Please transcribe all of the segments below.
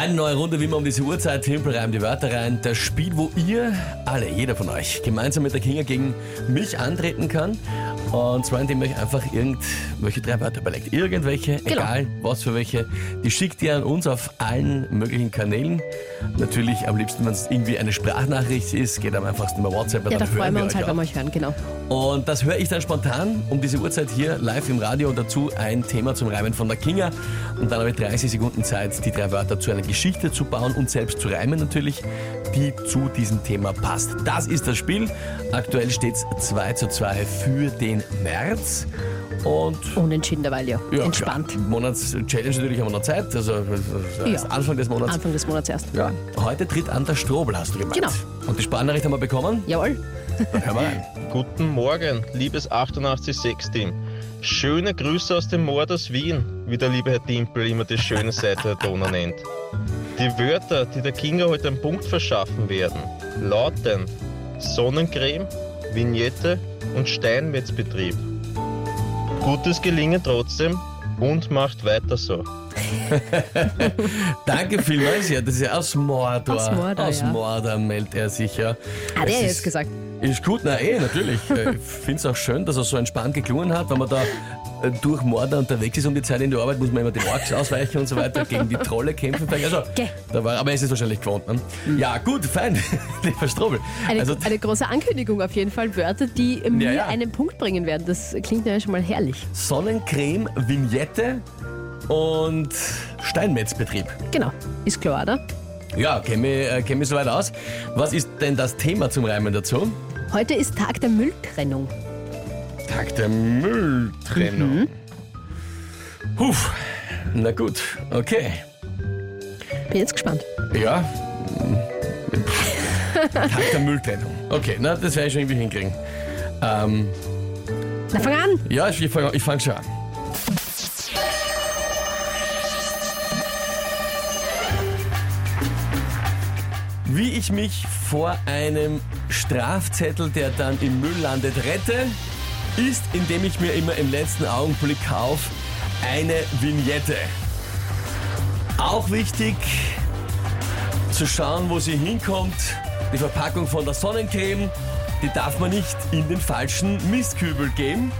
Eine neue Runde, wie man um diese Uhrzeit, Tempel reimt die Wörter rein. Das Spiel, wo ihr, alle, jeder von euch, gemeinsam mit der Kinga gegen mich antreten kann. Und zwar, indem ihr euch einfach irgendwelche drei Wörter überlegt. Irgendwelche, Genau. egal was für welche. Die schickt ihr an uns auf allen möglichen Kanälen. Natürlich am liebsten, wenn es irgendwie eine Sprachnachricht ist, geht am einfachsten über WhatsApp. Ja, da freuen wir uns halt, wenn wir euch hören, genau. Und das höre ich dann spontan um diese Uhrzeit hier live im Radio und dazu ein Thema zum Reimen von der Kinga. Und dann habe ich 30 Sekunden Zeit, die drei Wörter zu einer Geschichte zu bauen und selbst zu reimen natürlich, die zu diesem Thema passt. Das ist das Spiel. Aktuell steht es 2 zu 2 für den März. Und Unentschieden derweil, ja. ja, Entspannt. Klar, Monats-Challenge natürlich haben wir noch Zeit. Also das heißt Ja. Anfang des Monats. Anfang des Monats erst. Ja. Heute tritt an der Strobel, hast du gemeint. Genau. Und die Sprachnachricht haben wir bekommen. Jawohl. Dann hören wir rein. Guten Morgen, liebes 886-Team. Schöne Grüße aus dem Moor aus Wien, wie der liebe Herr Dimpel immer die schöne Seite der Donau nennt. Die Wörter, die der Kinga heute einen Punkt verschaffen werden, lauten Sonnencreme, Vignette und Steinmetzbetrieb. Gutes Gelingen trotzdem und macht weiter so. Danke vielmals. Ja, das ist ja aus Mordor. Aus Mordor, Aus ja. Mordor meldet er sich ja. Hat Es er jetzt gesagt. Ist gut, na eh, natürlich. Äh, Ich finde es auch schön, dass er so entspannt geklungen hat, wenn man da äh, durch Mordor unterwegs ist um die Zeit in der Arbeit, muss man immer den Orks ausweichen und so weiter, gegen die Trolle kämpfen. Also, Geh. da war, aber er ist es wahrscheinlich gewohnt. Ne? Ja, gut, fein, lieber Strobel. Eine, Also, eine große Ankündigung auf jeden Fall. Wörter, die mir ja. einen Punkt bringen werden. Das klingt ja schon mal herrlich. Sonnencreme, Vignette und Steinmetzbetrieb. Genau. Ist klar, oder? Ja, kenne mich, äh, kenn mich soweit aus. Was ist denn das Thema zum Reimen dazu? Heute ist Tag der Mülltrennung. Tag der Mülltrennung. Huf. Na gut, okay. Bin jetzt gespannt. Ja. Tag der Mülltrennung. Okay, na, das werde ich schon irgendwie hinkriegen. Ähm, Na, fang an! ja, ich fange ich fang schon an. Ich mich vor einem Strafzettel, der dann im Müll landet, rette, ist, indem ich mir immer im letzten Augenblick kaufe, eine Vignette. Auch wichtig, zu schauen, wo sie hinkommt. Die Verpackung von der Sonnencreme, die darf man nicht in den falschen Mistkübel geben.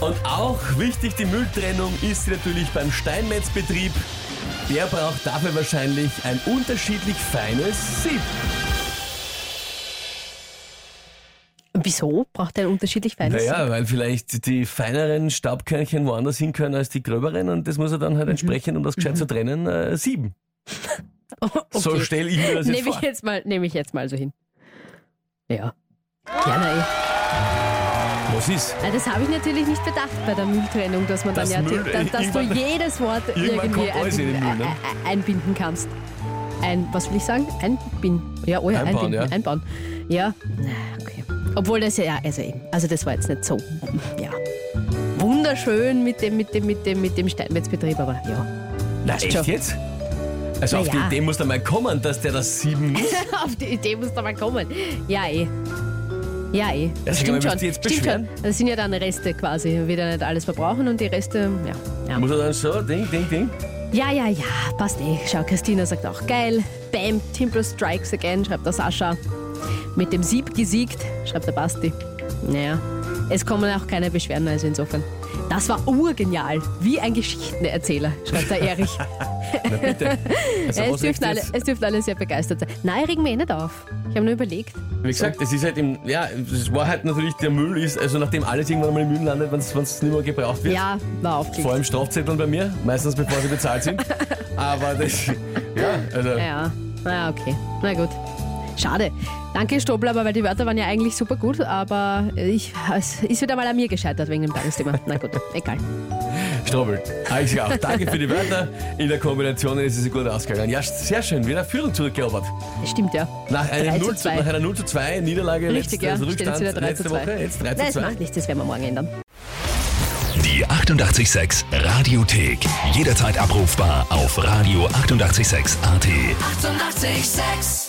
Und auch wichtig, die Mülltrennung ist natürlich beim Steinmetzbetrieb. Der braucht dafür wahrscheinlich ein unterschiedlich feines Sieb. Wieso braucht er ein unterschiedlich feines? Naja, weil vielleicht die feineren Staubkörnchen woanders hin können als die gröberen und das muss er dann halt entsprechend, um das gescheit zu trennen, äh, sieben. okay. So stelle ich mir das jetzt Nehme ich vor. jetzt mal, nehme ich jetzt mal so hin. Ja. Ja, na eh. Was ist? Das habe ich natürlich nicht bedacht bei der Mülltrennung, dass man Das dann ja, Müll- dass, dass du jedes Wort irgendwie kommt alles in den Müll, ne? ein- einbinden kannst. Ein, was will ich sagen? Einbinden. Ja, oh ja, Einbauen, einbinden, ja. einbauen. Ja, okay. Obwohl das ja, ja, also eben, also das war jetzt nicht so, ja. Wunderschön mit dem, mit dem, mit dem, mit dem Steinmetzbetrieb, aber ja. Na, schon. echt jetzt? Also Na auf ja. die Idee muss da mal kommen, dass der das sieben muss. Auf die Idee muss da mal kommen. Ja, eh. Ja, eh. Mal, Stimmt schon. jetzt Stimmt schon. Das sind ja dann Reste quasi. Wieder nicht alles verbrauchen und die Reste, ja. ja. Muss er dann so, ding, ding, ding. Ja, ja, ja, passt eh. Schau, Christina sagt auch geil. Bam, Timber Strikes again, schreibt der Sascha. Mit dem Sieb gesiegt, schreibt der Basti. Naja, es kommen auch keine Beschwerden, also insofern. Das war urgenial, wie ein Geschichtenerzähler, schreibt der Erich. Na bitte. Also, es, dürften alle, es dürften alle sehr begeistert sein. Nein, ich reg mich eh nicht auf. Ich habe nur überlegt. Wie gesagt, es ist halt im, ja, es war halt natürlich, der Müll ist, also nachdem alles irgendwann mal im Müll landet, wenn es nicht mehr gebraucht wird. Ja, war aufgelegt. Vor allem Strafzetteln bei mir, meistens bevor sie bezahlt sind. Aber das, ja, also, Ja, na okay. Na gut. Schade. Danke, Stobler, aber weil die Wörter waren ja eigentlich super gut, aber ich, es ist wieder mal an mir gescheitert wegen dem Tagesthema. Na gut, egal. Strobel. Ich auch. Danke für die Wörter. In der Kombination ist es gut ausgegangen. Ja, sehr schön. Wieder Führung zurückgeerobert. Das stimmt ja. Nach, einer 3 zu 0 zu, 2. nach einer 0 zu 2 Niederlage, Richtig, letzte, ja. also Steht jetzt Rückstand wieder 3 letzte zu 2. Woche, jetzt 3 Nein, zu das 2. macht nichts, das werden wir morgen ändern. Die 886 Radiothek. Jederzeit abrufbar auf radio886.at. 886! 886